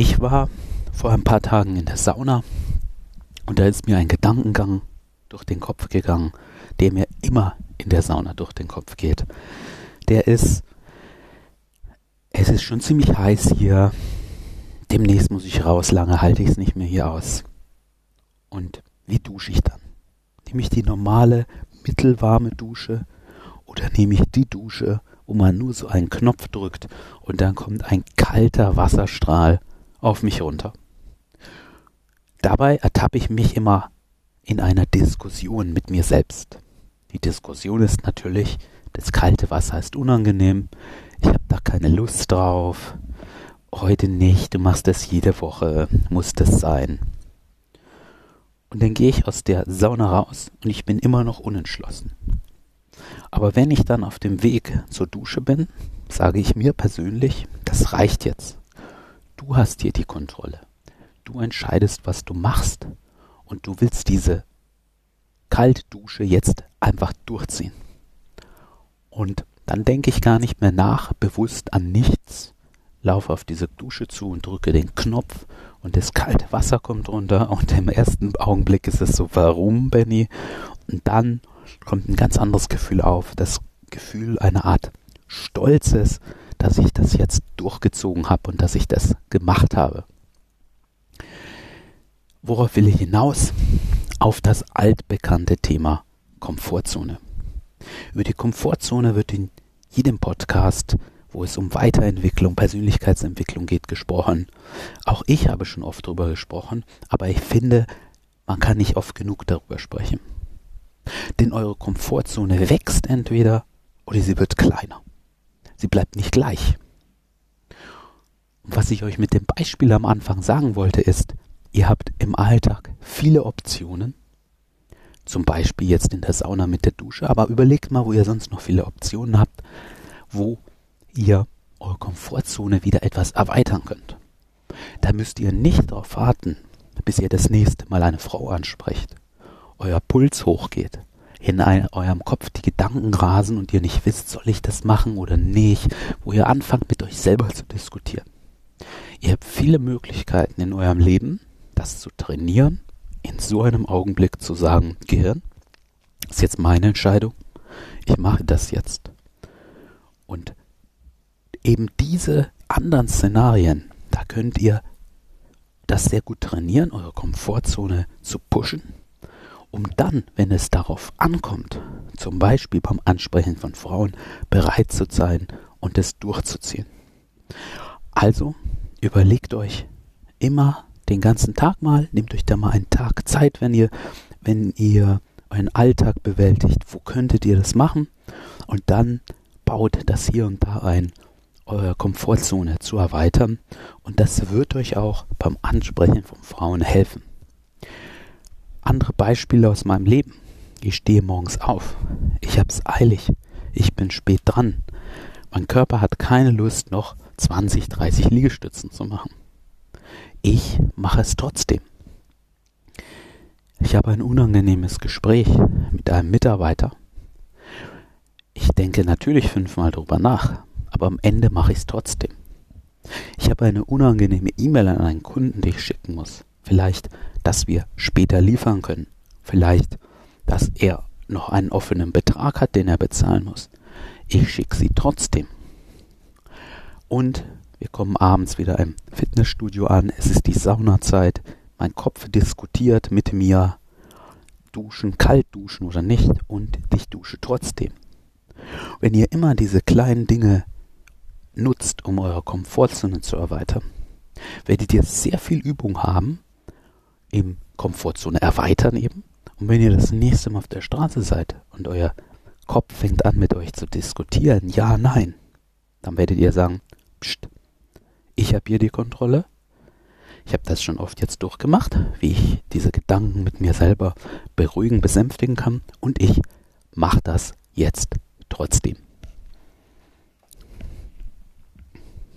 Ich war vor ein paar Tagen in der Sauna und da ist mir ein Gedankengang durch den Kopf gegangen, der mir immer in der Sauna durch den Kopf geht. Der ist, es ist schon ziemlich heiß hier. Demnächst muss ich raus, lange halte ich es nicht mehr hier aus. Und wie dusche ich dann? Nehme ich die normale, mittelwarme Dusche oder nehme ich die Dusche, wo man nur so einen Knopf drückt und dann kommt ein kalter Wasserstrahl auf mich runter? Dabei ertappe ich mich immer in einer Diskussion mit mir selbst. Die Diskussion ist natürlich, das kalte Wasser ist unangenehm, ich habe da keine Lust drauf, heute nicht, du machst das jede Woche, muss das sein. Und dann gehe ich aus der Sauna raus und ich bin immer noch unentschlossen. Aber wenn ich dann auf dem Weg zur Dusche bin, sage ich mir persönlich, das reicht jetzt. Du hast hier die Kontrolle. Du entscheidest, was du machst und du willst diese Kaltdusche jetzt einfach durchziehen. Und dann denke ich gar nicht mehr nach, bewusst an nichts, laufe auf diese Dusche zu und drücke den Knopf und das kalte Wasser kommt runter und im ersten Augenblick ist es so, warum, Benny? Und dann kommt ein ganz anderes Gefühl auf, das Gefühl einer Art Stolzes, dass ich das jetzt durchgezogen habe und dass ich das gemacht habe. Worauf will ich hinaus? Auf das altbekannte Thema Komfortzone. Über die Komfortzone wird in jedem Podcast, wo es um Weiterentwicklung, Persönlichkeitsentwicklung geht, gesprochen. Auch ich habe schon oft darüber gesprochen, aber ich finde, man kann nicht oft genug darüber sprechen. Denn eure Komfortzone wächst entweder oder sie wird kleiner. Sie bleibt nicht gleich. Und was ich euch mit dem Beispiel am Anfang sagen wollte, ist, ihr habt im Alltag viele Optionen, zum Beispiel jetzt in der Sauna mit der Dusche, aber überlegt mal, wo ihr sonst noch viele Optionen habt, wo ihr eure Komfortzone wieder etwas erweitern könnt. Da müsst ihr nicht darauf warten, bis ihr das nächste Mal eine Frau ansprecht, euer Puls hochgeht, in ein, eurem Kopf die Gedanken rasen und ihr nicht wisst, soll ich das machen oder nicht, wo ihr anfangt mit euch selber zu diskutieren. Ihr habt viele Möglichkeiten in eurem Leben, das zu trainieren, in so einem Augenblick zu sagen, Gehirn, ist jetzt meine Entscheidung, ich mache das jetzt. Und eben diese anderen Szenarien, da könnt ihr das sehr gut trainieren, eure Komfortzone zu pushen, um dann, wenn es darauf ankommt, zum Beispiel beim Ansprechen von Frauen, bereit zu sein und es durchzuziehen. Also überlegt euch immer den ganzen Tag mal, nehmt euch da mal einen Tag Zeit, wenn ihr, wenn ihr euren Alltag bewältigt, wo könntet ihr das machen? Und dann baut das hier und da ein, eure Komfortzone zu erweitern. Und das wird euch auch beim Ansprechen von Frauen helfen. Andere Beispiele aus meinem Leben. Ich stehe morgens auf. Ich hab's eilig. Ich bin spät dran. Mein Körper hat keine Lust, noch 20, 30 Liegestützen zu machen. Ich mache es trotzdem. Ich habe ein unangenehmes Gespräch mit einem Mitarbeiter. Ich denke natürlich fünfmal drüber nach, aber am Ende mache ich es trotzdem. Ich habe eine unangenehme E-Mail an einen Kunden, die ich schicken muss. Vielleicht, dass wir später liefern können. Vielleicht, dass er noch einen offenen Betrag hat, den er bezahlen muss. Ich schicke sie trotzdem. Und wir kommen abends wieder im Fitnessstudio an. Es ist die Saunazeit. Mein Kopf diskutiert mit mir. Duschen, kalt duschen oder nicht. Und ich dusche trotzdem. Wenn ihr immer diese kleinen Dinge nutzt, um eure Komfortzone zu erweitern, werdet ihr sehr viel Übung haben im Komfortzone erweitern eben. Und wenn ihr das nächste Mal auf der Straße seid und euer Kopf fängt an mit euch zu diskutieren, ja, nein, dann werdet ihr sagen, pst, ich habe hier die Kontrolle. Ich habe das schon oft jetzt durchgemacht, wie ich diese Gedanken mit mir selber beruhigen, besänftigen kann. Und ich mache das jetzt trotzdem.